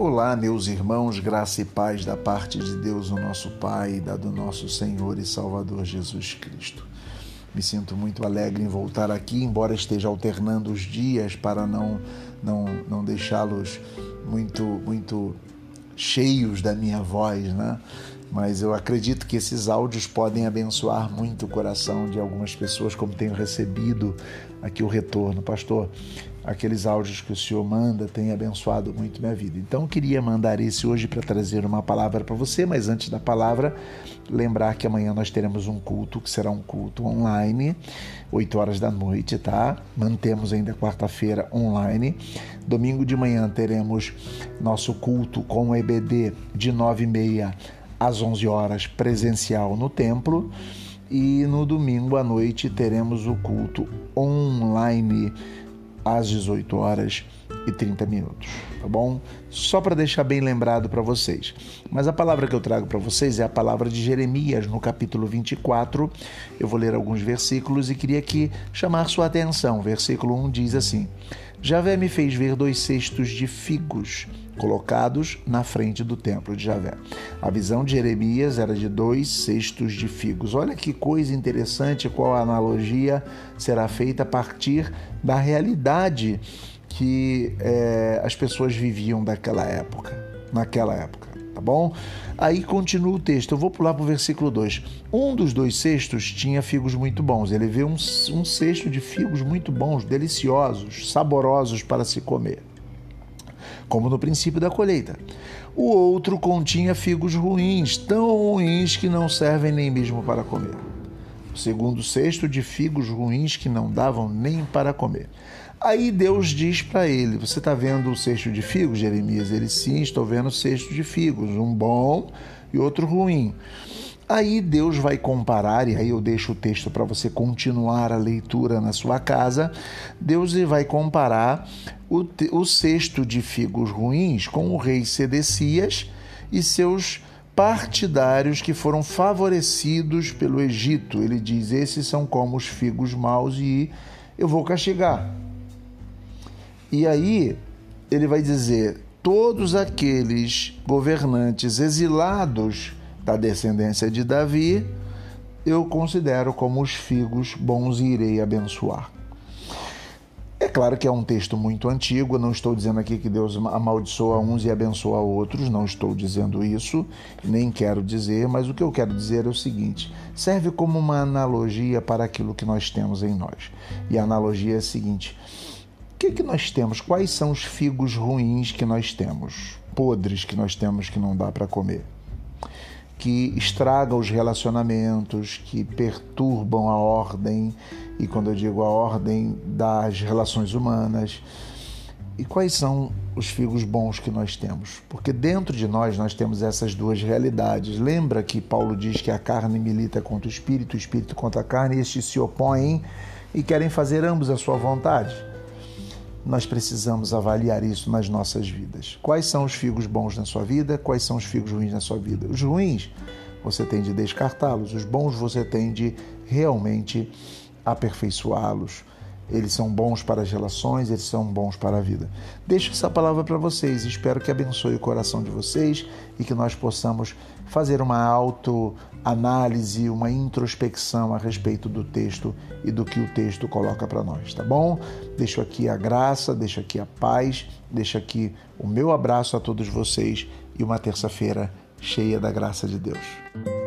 Olá, meus irmãos, graça e paz da parte de Deus, o nosso Pai, e da do nosso Senhor e Salvador Jesus Cristo. Me sinto muito alegre em voltar aqui, embora esteja alternando os dias para não não, não deixá-los muito muito cheios da minha voz, né? Mas eu acredito que esses áudios podem abençoar muito o coração de algumas pessoas, como tenho recebido aqui o retorno. Pastor, aqueles áudios que o Senhor manda têm abençoado muito minha vida. Então eu queria mandar esse hoje para trazer uma palavra para você, mas antes da palavra, lembrar que amanhã nós teremos um culto, que será um culto online, 8 horas da noite, tá? Mantemos ainda quarta-feira online. Domingo de manhã teremos nosso culto com o EBD de 9 e meia às 11 horas presencial no templo. E no domingo à noite teremos o culto online às 18 horas e 30 minutos, tá bom? Só para deixar bem lembrado para vocês. Mas a palavra que eu trago para vocês é a palavra de Jeremias, no capítulo 24. Eu vou ler alguns versículos e queria aqui chamar sua atenção. Versículo 1 diz assim: Javé me fez ver dois cestos de figos colocados na frente do templo de Javé. A visão de Jeremias era de dois cestos de figos. Olha que coisa interessante, qual analogia será feita a partir da realidade que é, as pessoas viviam daquela época, naquela época, tá bom? Aí continua o texto, eu vou pular para o versículo 2. Um dos dois cestos tinha figos muito bons. Ele vê um, um cesto de figos muito bons, deliciosos, saborosos para se comer como no princípio da colheita. O outro continha figos ruins, tão ruins que não servem nem mesmo para comer. Segundo cesto de figos ruins que não davam nem para comer. Aí Deus diz para ele: Você está vendo o cesto de figos, Jeremias? Ele sim, estou vendo o cesto de figos, um bom e outro ruim. Aí Deus vai comparar, e aí eu deixo o texto para você continuar a leitura na sua casa. Deus vai comparar o, o cesto de figos ruins com o rei Sedecias e seus partidários que foram favorecidos pelo Egito. Ele diz: Esses são como os figos maus e eu vou castigar. E aí ele vai dizer: todos aqueles governantes exilados da descendência de Davi, eu considero como os figos bons e irei abençoar. É claro que é um texto muito antigo, não estou dizendo aqui que Deus amaldiçoa uns e abençoa outros, não estou dizendo isso, nem quero dizer, mas o que eu quero dizer é o seguinte: serve como uma analogia para aquilo que nós temos em nós. E a analogia é a seguinte: o que, que nós temos? Quais são os figos ruins que nós temos? Podres que nós temos que não dá para comer? Que estraga os relacionamentos, que perturbam a ordem, e quando eu digo a ordem das relações humanas. E quais são os figos bons que nós temos? Porque dentro de nós nós temos essas duas realidades. Lembra que Paulo diz que a carne milita contra o espírito, o espírito contra a carne, e estes se opõem e querem fazer ambos a sua vontade? Nós precisamos avaliar isso nas nossas vidas. Quais são os figos bons na sua vida? Quais são os figos ruins na sua vida? Os ruins você tem de descartá-los, os bons você tem de realmente aperfeiçoá-los. Eles são bons para as relações, eles são bons para a vida. Deixo essa palavra para vocês, espero que abençoe o coração de vocês e que nós possamos fazer uma autoanálise, uma introspecção a respeito do texto e do que o texto coloca para nós, tá bom? Deixo aqui a graça, deixo aqui a paz, deixo aqui o meu abraço a todos vocês e uma terça-feira cheia da graça de Deus.